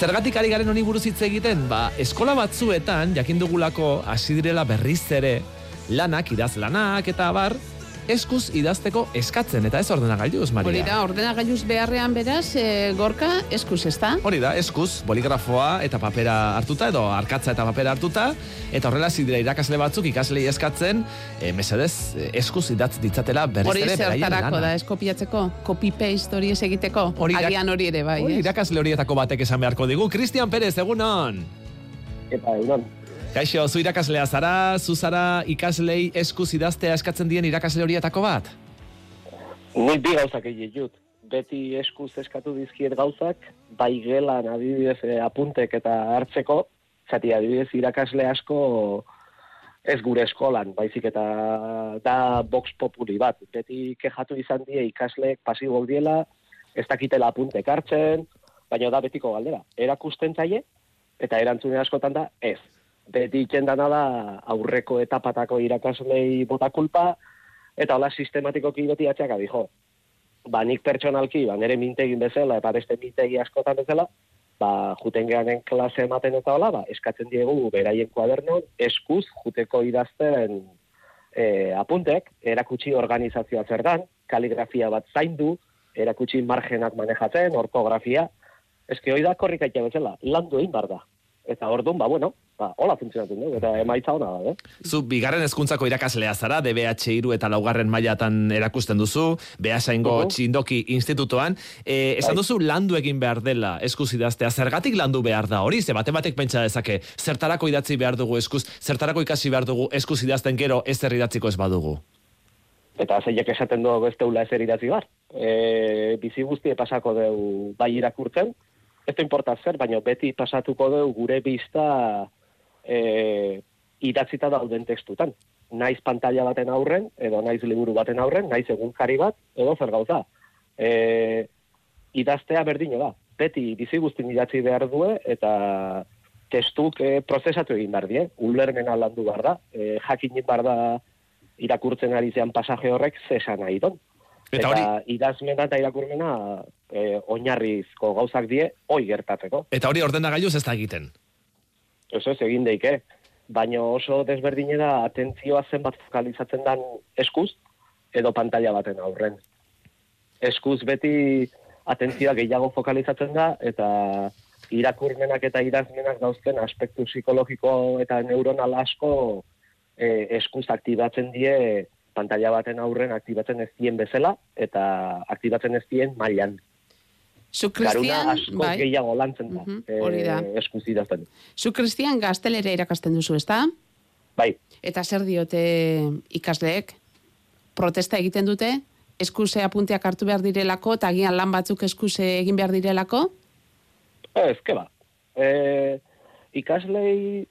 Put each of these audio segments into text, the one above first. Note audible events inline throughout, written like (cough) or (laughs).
Zergatik ari garen honi buruz hitz egiten, ba, eskola batzuetan, jakindugulako hasi direla berriz ere, lanak, idaz lanak, eta bar, eskuz idazteko eskatzen, eta ez ordenagailuz, Maria. Hori da, ordenagailuz beharrean beraz, e, gorka eskuz, ez da? Hori da, eskuz, boligrafoa eta papera hartuta, edo arkatza eta papera hartuta, eta horrela zidira irakasle batzuk ikaslei eskatzen, e, mesedez, eskuz idatz ditzatela berriz Hori ere beraien da, eskopiatzeko, copy-paste hori ez egiteko, Hori irak- agian hori ere bai, Hori irakasle horietako batek esan beharko digu. Cristian Pérez, egunon! Eta, egon, Kaixo, zu irakaslea zara, zu zara ikaslei eskuz idaztea eskatzen dien irakasle horietako bat? nik bi gauzak dut. Beti eskuz eskatu dizkiet gauzak, bai gelan adibidez eh, apuntek eta hartzeko, zati adibidez irakasle asko ez gure eskolan, baizik eta da box populi bat. Beti kejatu izan die ikasleek pasibok diela, ez dakitela apuntek hartzen, baina da betiko galdera. Erakusten zaie, eta erantzune askotan da ez. Beti itxendana da aurreko etapatako irakaslei bota kulpa, eta hola sistematikoki beti atxaka dijo. Ba, nik pertsonalki, ba, nire mintegin bezala, eta beste mintegi askotan bezala, ba, juten gehanen klase ematen eta hola, ba, eskatzen diegu beraien kuadernon, eskuz, juteko idazten e, apuntek, erakutsi organizazioa zer dan, kaligrafia bat zaindu, erakutsi margenak manejatzen, ortografia, eske hoi da korrikaita bezala, landu egin bar da. Eta orduan, ba, bueno, ba, hola funtzionatzen du, eta emaitza ona da, eh? Zu bigarren hezkuntzako irakaslea zara, DBH iru eta laugarren mailatan erakusten duzu, Beasaingo Uhu. txindoki institutoan. E, esan Bai. duzu landu egin behar dela eskuz idaztea, zergatik landu behar da hori? Ze bate batek pentsa dezake, zertarako idatzi behar dugu eskuz, zertarako ikasi behar dugu eskuz idazten gero ez idatziko ez badugu. Eta zeiek esaten du ez deula ezer idatzi bar. E, bizi guztie pasako deu bai irakurtzen, ez importa zer, baina beti pasatuko deu gure bizta e, idatzita dauden testutan. Naiz pantalla baten aurren, edo naiz liburu baten aurren, naiz egunkari bat, edo zer gauza. E, idaztea berdino da. Beti bizi guztin idatzi behar due, eta testuk e, prozesatu egin behar die. Ulermena landu behar da. E, jakinin behar da irakurtzen ari zean pasaje horrek zesan nahi don. Eta Eta, hori- idazmena eta irakurmena e, oinarrizko gauzak die, hoi gertatzeko. Eta hori ordenagailuz ez da egiten. Ez ez egin deike. Baina oso desberdine da atentzioa zenbat fokalizatzen dan eskuz, edo pantalla baten aurren. Eskuz beti atentzioa gehiago fokalizatzen da, eta irakurmenak eta idazmenak dauzten aspektu psikologiko eta neuronal asko e, eskuz aktibatzen die pantalla baten aurren aktibatzen ez dien bezala, eta aktibatzen ez dien mailan. Zu, Garuna Cristian, asko bai, gehiago lantzen da, Mhm, hori da. eskuz idazten. zu, Cristian, gaztelera irakasten duzu, ez da? Bai, Eta zer diote ikasleek? Protesta egiten dute? Eskuse apunteak hartu behar direlako, eta agian lan batzuk eskuse egin behar direlako? Ez, ke ba. E, ikaslei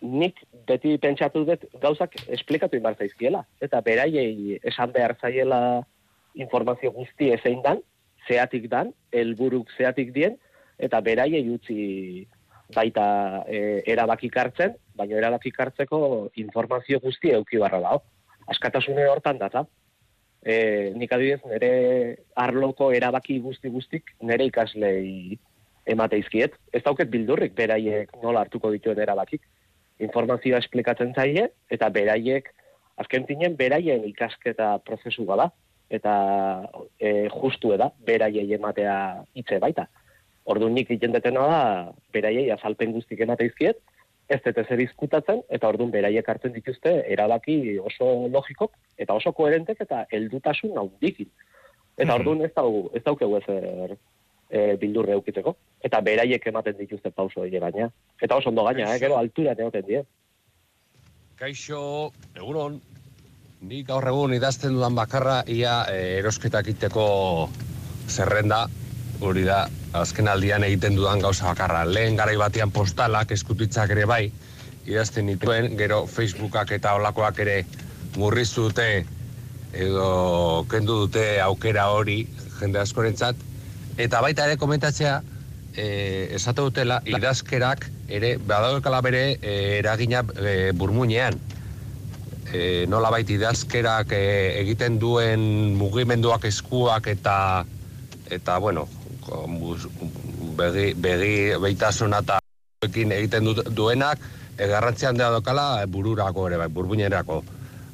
nik beti pentsatu dut gauzak esplikatu inbar zaizkiela. Eta beraiei esan behar zaiela informazio guzti ezein dan, zeatik dan, helburuk zeatik dien, eta beraiei utzi baita e, erabakik hartzen, baina erabakik hartzeko informazio guzti euki barra dago. Askatasune hortan data. E, nik adibidez, nire arloko erabaki guzti guztik nire ikaslei emateizkiet. Ez dauket bildurrik beraiek nola hartuko dituen erabakik. Informazioa esplikatzen zaie, eta beraiek, azken zinen, beraien ikasketa prozesu bada. Eta e, justu da, beraiei ematea hitze baita. Ordu nik egiten detena da, beraiei azalpen guztik emateizkiet, ez dut ezer izkutatzen, eta orduan beraiek hartzen dituzte erabaki oso logikok, eta oso koherentek, eta heldutasun handikin. Eta Mhm. orduan ez daugu, ez daukegu ezer e, bildurre eukiteko. Eta beraiek ematen dituzte pauso hile gaina. Eta oso ondo gaina, eh, gero altura neoten die. Kaixo, egunon, ni gaur egun idazten dudan bakarra ia e, erosketak iteko zerrenda, hori da, azken aldian egiten dudan gauza bakarra. Lehen garai batean postalak, eskutitzak ere bai, idazten dituen, gero Facebookak eta olakoak ere murriztu dute edo kendu dute aukera hori jende askorentzat. Eta baita ere komentatzea, e, esate dutela, idazkerak ere, badaukala bere e, eragina e, burmuinean. E, nola baita idazkerak e, egiten duen mugimenduak eskuak eta eta bueno, ko- mus- begi, begi beitasuna eta egiten du, duenak, e, garrantzi dokala e, bururako ere, bai, burbuinerako.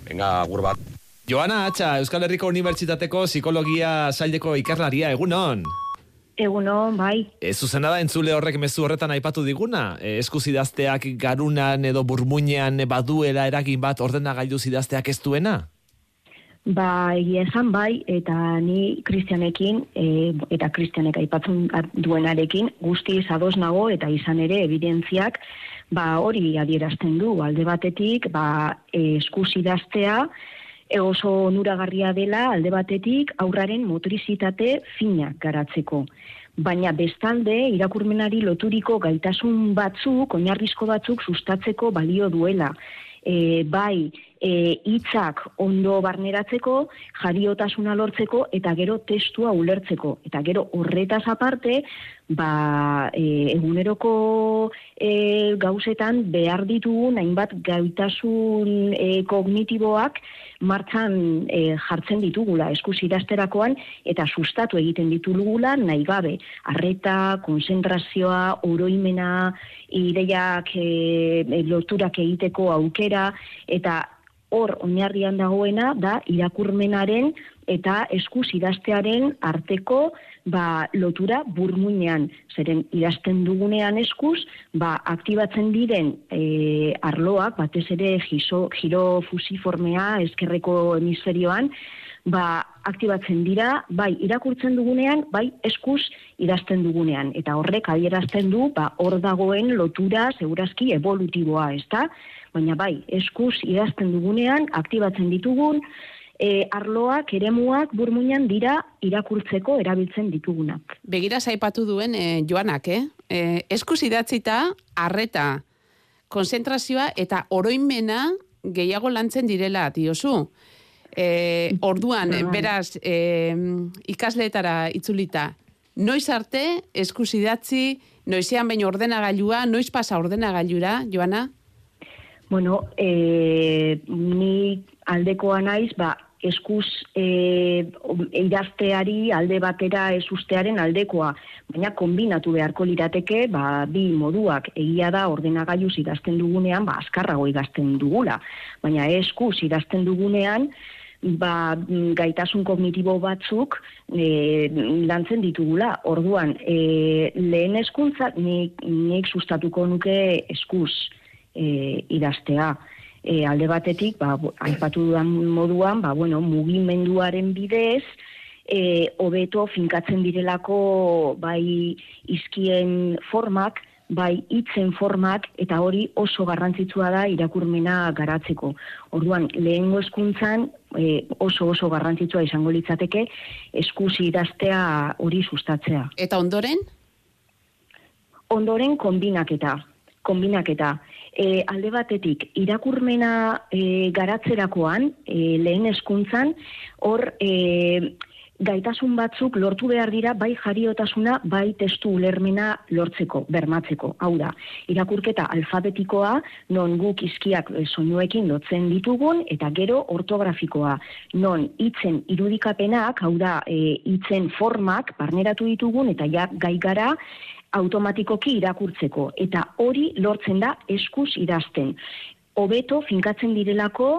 Venga, agur bat. Joana Atxa, Euskal Herriko Unibertsitateko Psikologia Saileko ikerlaria, egunon? Egunon, bai. E, zuzena da entzule horrek mezu horretan aipatu diguna, e, eskuz idazteak garunan edo burmuinean baduela eragin bat ordenagailu idazteak ez duena? Ba, egia esan bai, eta ni kristianekin, e, eta kristianek aipatzen duenarekin, guzti ados nago eta izan ere evidentziak, ba, hori adierazten du, alde batetik, ba, e, eskuz idaztea, oso onuragarria dela alde batetik aurraren motorizitate fina garatzeko. Baina bestalde irakurmenari loturiko gaitasun batzuk, oinarrizko batzuk sustatzeko balio duela. E, bai, e, hitzak ondo barneratzeko, jariotasuna lortzeko eta gero testua ulertzeko. Eta gero horretaz aparte, ba, e, eguneroko e, gauzetan behar ditugu hainbat gaitasun e, kognitiboak martxan e, jartzen ditugula eskus idazterakoan eta sustatu egiten ditugula nahi gabe. Arreta, konzentrazioa, oroimena, ideiak e, loturak egiteko aukera eta hor oinarrian dagoena da irakurmenaren eta eskus idaztearen arteko ba, lotura burmuinean. Zeren idazten dugunean eskuz, ba, aktibatzen diren e, arloak, batez ere gizo, giro fusiformea eskerreko hemisferioan, ba, aktibatzen dira, bai irakurtzen dugunean, bai eskuz idazten dugunean. Eta horrek adierazten du, ba, hor dagoen lotura segurazki evolutiboa, ezta? baina bai, eskuz idazten dugunean, aktibatzen ditugun, e, arloak, eremuak, burmuinan dira irakurtzeko erabiltzen ditugunak. Begira zaipatu duen e, joanak, eh? E, eskuz idatzita, arreta, konzentrazioa eta oroimena gehiago lantzen direla, diozu. E, orduan, beraz, e, ikasleetara itzulita, noiz arte, eskuz idatzi, noizean baino ordenagailua, noiz pasa ordenagailura, Joana? Bueno, e, ni aldekoa naiz, ba, eskuz e, idazteari alde batera ez ustearen aldekoa, baina kombinatu beharko lirateke, ba, bi moduak egia da ordenagailuz idazten dugunean, ba, azkarrago idazten dugula, baina eskuz idazten dugunean, ba, gaitasun kognitibo batzuk e, lantzen ditugula. Orduan, e, lehen eskuntza nik, nik sustatuko nuke eskuz e, idaztea. E, alde batetik, ba, aipatu dudan moduan, ba, bueno, mugimenduaren bidez, e, hobeto finkatzen direlako bai izkien formak, bai hitzen formak, eta hori oso garrantzitsua da irakurmena garatzeko. Orduan, lehengo eskuntzan, e, oso oso garrantzitsua izango litzateke, eskusi idaztea hori sustatzea. Eta ondoren? Ondoren kombinaketa. Kombinaketa e, alde batetik irakurmena e, garatzerakoan e, lehen eskuntzan hor e, gaitasun batzuk lortu behar dira bai jariotasuna bai testu ulermena lortzeko, bermatzeko. Hau da, irakurketa alfabetikoa non guk izkiak soinuekin lotzen ditugun eta gero ortografikoa non hitzen irudikapenak, hau da, e, hitzen formak barneratu ditugun eta ja gai gara automatikoki irakurtzeko eta hori lortzen da eskuz idazten. Hobeto finkatzen direlako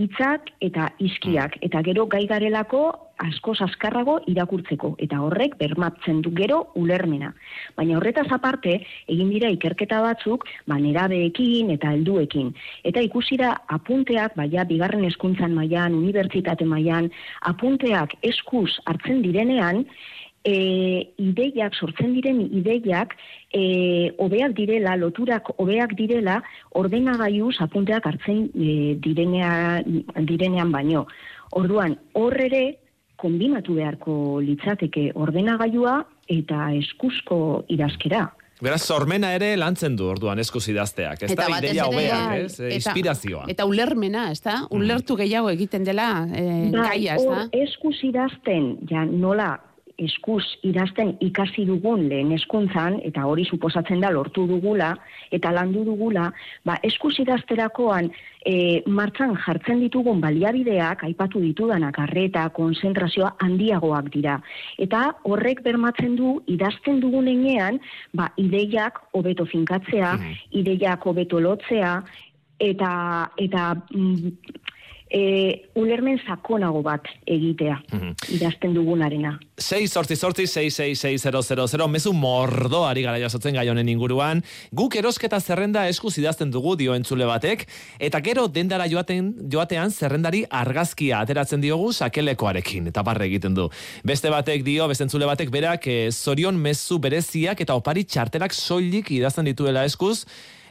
hitzak eta iskiak eta gero gai garelako asko azkarrago irakurtzeko eta horrek bermatzen du gero ulermena. Baina horretaz aparte egin dira ikerketa batzuk ba nerabeekin eta helduekin eta ikusi da apunteak baia bigarren hezkuntzan mailan, unibertsitate mailan apunteak eskuz hartzen direnean e, ideiak, sortzen diren ideiak, e, obeak direla, loturak obeak direla, ordenagaiuz apunteak hartzen e, direnean, direnean baino. Orduan, hor ere, kombinatu beharko litzateke ordenagailua eta eskuzko idazkera. Beraz, sormena ere lantzen du orduan eskuz idazteak, ez da ideia hobeak, ez? Eta, inspirazioa. Eta ulermena, ez da? Ulertu gehiago egiten dela e, gaia, ez da? Eskuz idazten, ja, nola eskuz idazten ikasi dugun lehen eskuntzan, eta hori suposatzen da lortu dugula, eta landu dugula, ba, eskuz idazterakoan e, martzan jartzen ditugun baliabideak, aipatu ditudanak, arreta, konzentrazioa handiagoak dira. Eta horrek bermatzen du, idazten dugun enean, ba, ideiak hobeto finkatzea, mm ideiak hobeto lotzea, eta, eta mm, e, ulermen sakonago bat egitea, mm idazten dugunarena. 6 sortzi sortzi 6666000 mezu mordo ari gara jasotzen gai honen inguruan. Guk erosketa zerrenda eskuz idazten dugu dio entzule batek eta gero dendara joaten joatean zerrendari argazkia ateratzen diogu sakelekoarekin eta barre egiten du. Beste batek dio, beste entzule batek berak e, zorion mezu bereziak eta opari txarterak soilik idazten dituela eskuz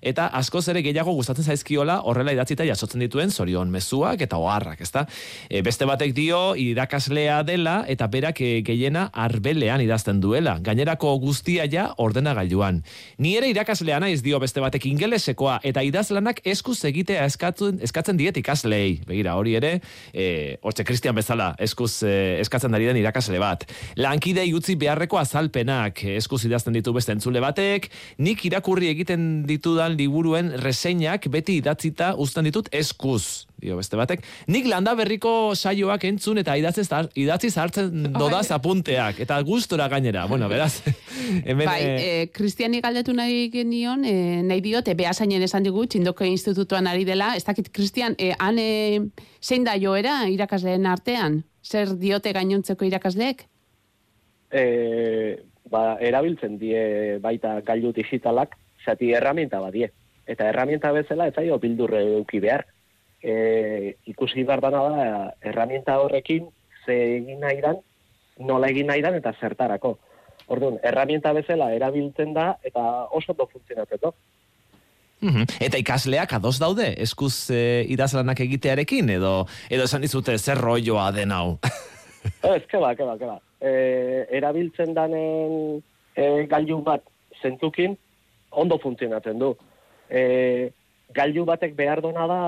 eta askoz ere gehiago gustatzen zaizkiola horrela idatzita jasotzen dituen zorion mezuak eta oharrak, ezta? E, beste batek dio irakaslea dela eta berak e, gehiena arbelean idazten duela. Gainerako guztia ja ordenagailuan. Ni ere irakaslea naiz dio beste batek ingelesekoa eta idazlanak eskuz egitea eskatzen eskatzen diet ikaslei. Begira, hori ere, eh hortze Cristian bezala eskuz e, eskatzen dari den irakasle bat. Lankide utzi beharreko azalpenak eskuz idazten ditu beste entzule batek, nik irakurri egiten ditudan liburuen reseinak beti idatzita uzten ditut eskuz, dio beste batek. Nik landa berriko saioak entzun eta idatzi idatzi hartzen dodaz apunteak eta gustora gainera. Bueno, beraz. (laughs) Hemen bai, eh Cristiani galdetu nahi genion, eh nahi diote beasainen esan digu Txindoko Institutuan ari dela. Ez dakit Cristian, eh han eh, zein da joera irakasleen artean? Zer diote gainontzeko irakasleek? Eh, ba, erabiltzen die baita gailu digitalak zati erramienta badie. Eta erramienta bezala ez zaio bildurre eduki behar. E, ikusi behar dana da, erramienta horrekin ze egin nahi dan, nola egin nahi dan eta zertarako. Orduan, erramienta bezala erabiltzen da eta oso do funtzionatzen do. Eta ikasleak ados daude, eskuz e, idazlanak egitearekin, edo edo esan dizute zer roioa den hau? (laughs) ez, keba, keba, keba. E, erabiltzen danen e, gailu bat zentukin, ondo funtzionatzen du. E, gailu batek behar dona da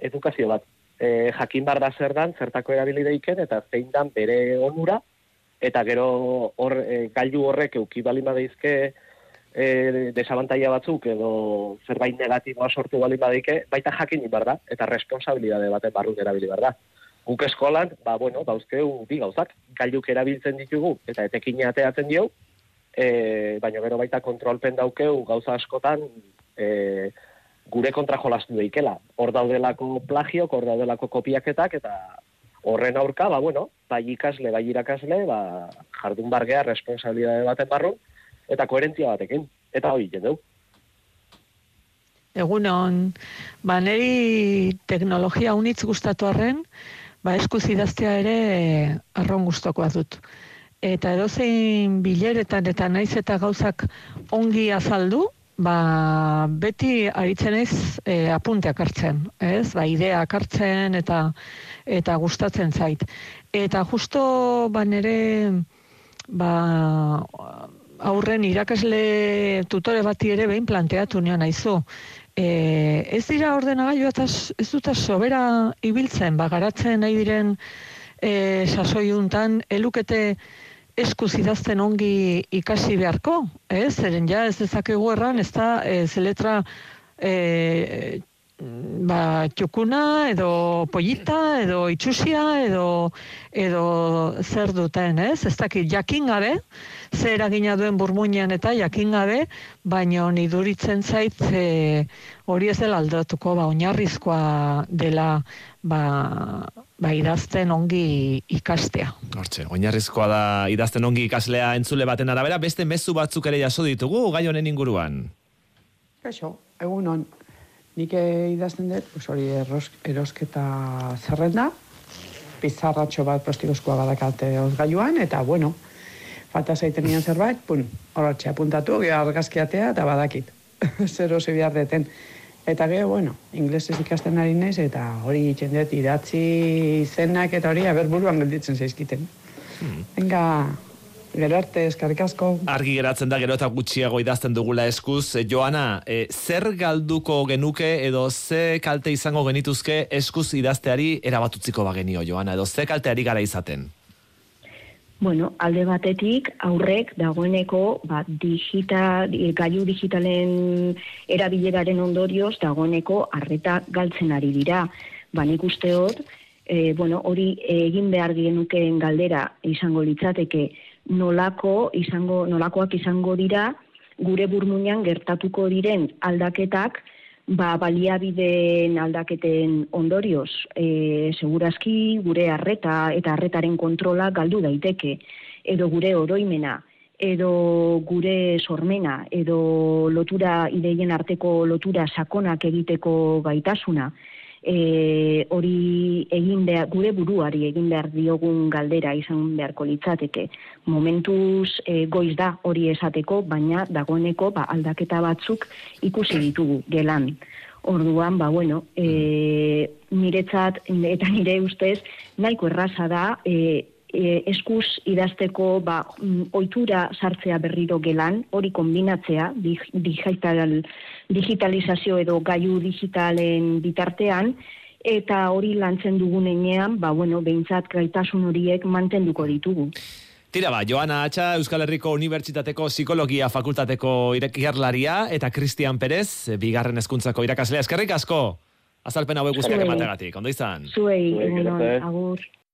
edukazio bat. E, jakin bar da zer dan, zertako erabilideiken, eta zein dan bere onura, eta gero hor, e, gailu horrek euki bali badeizke e, desabantaia batzuk, edo zerbait negatiboa sortu bali badeike, baita jakin bar da, eta responsabilidade baten barru erabili bar da. Guk eskolan, ba, bueno, dauzkeu bi gauzak, gailuk erabiltzen ditugu, eta etekin ateatzen dio, e, baina gero baita kontrolpen daukeu gauza askotan e, gure kontra jolastu daikela. Hor daudelako plagiok, hor daudelako kopiaketak, eta horren aurka, ba, bueno, bai ikasle, bai irakasle, ba, jardun bargea, responsabilidade baten barru, eta koherentzia batekin. Eta hori, jendeu. Egunon, ba, neri teknologia unitz gustatu arren, ba, eskuz idaztea ere arron gustokoa dut eta edozein bileretan eta naiz eta gauzak ongi azaldu, ba, beti aritzen ez e, apunteak hartzen, ez? Ba, ideak hartzen eta eta gustatzen zait. Eta justo ba nere ba, aurren irakasle tutore bati ere behin planteatu nion naizu. E, ez dira ordenagailu eta ez dut sobera ibiltzen, ba, garatzen nahi diren e, sasoiuntan, elukete eskuz idazten ongi ikasi beharko, ez? Zeren ja ez dezakegu erran, ez da, ez letra e, ba, txukuna, edo pollita, edo itxusia, edo, edo zer duten, ez? Ez dakit, jakin gabe, zer eragina duen burmuinean eta jakin gabe, baina niduritzen zait e, hori ez dela aldatuko, ba, oinarrizkoa dela, ba, ba, idazten ongi ikastea. Hortxe, oinarrizkoa da idazten ongi ikaslea entzule baten arabera, beste mezu batzuk ere jaso ditugu gai honen inguruan. Kaixo, egun on, nik idazten dut, pues hori erosketa zerrenda, pizarratxo bat plastikozkoa badakate gaiuan, eta bueno, falta zaiten nian zerbait, pun, horretxe apuntatu, argazkiatea eta badakit. (laughs) Zero ze behar deten. Eta gero, bueno, inglesez ikasten ari naiz, eta hori egiten dut idatzi zenak eta hori aberburuan gelditzen zaizkiten. Hmm. Venga, gero arte, eskarrik asko. Argi geratzen da gero eta gutxiago idazten dugula eskuz. E, Joana, e, zer galduko genuke edo ze kalte izango genituzke eskuz idazteari erabatutziko bagenio, Joana, edo ze kalteari gara izaten? Bueno, alde batetik aurrek dagoeneko ba, digita, di- gailu digitalen erabileraren ondorioz dagoeneko arreta galtzen ari dira. Ba, nik usteot, e, bueno, hori egin behar genukeen galdera izango litzateke nolako izango nolakoak izango dira gure burmuinan gertatuko diren aldaketak ba, baliabideen aldaketen ondorioz, e, segurazki gure arreta eta arretaren kontrola galdu daiteke, edo gure oroimena, edo gure sormena, edo lotura ideien arteko lotura sakonak egiteko gaitasuna, e, hori egin behar, gure buruari egin behar diogun galdera izan beharko litzateke. Momentuz e, goiz da hori esateko, baina dagoeneko ba, aldaketa batzuk ikusi ditugu gelan. Orduan, ba, bueno, e, niretzat eta nire ustez nahiko erraza da e, e, eskuz idazteko ba, mm, ohitura sartzea berriro gelan, hori kombinatzea dig, digital, digitalizazio edo gaiu digitalen bitartean, eta hori lantzen dugunean, ba, bueno, behintzat gaitasun horiek mantenduko ditugu. Tira ba, Joana Atxa, Euskal Herriko Unibertsitateko Psikologia Fakultateko irekiarlaria eta Christian Perez, bigarren hezkuntzako irakaslea. Eskerrik asko, azalpen hauek guztiak emategatik. Ondo izan? Zuei, Zuei, egunon, agur.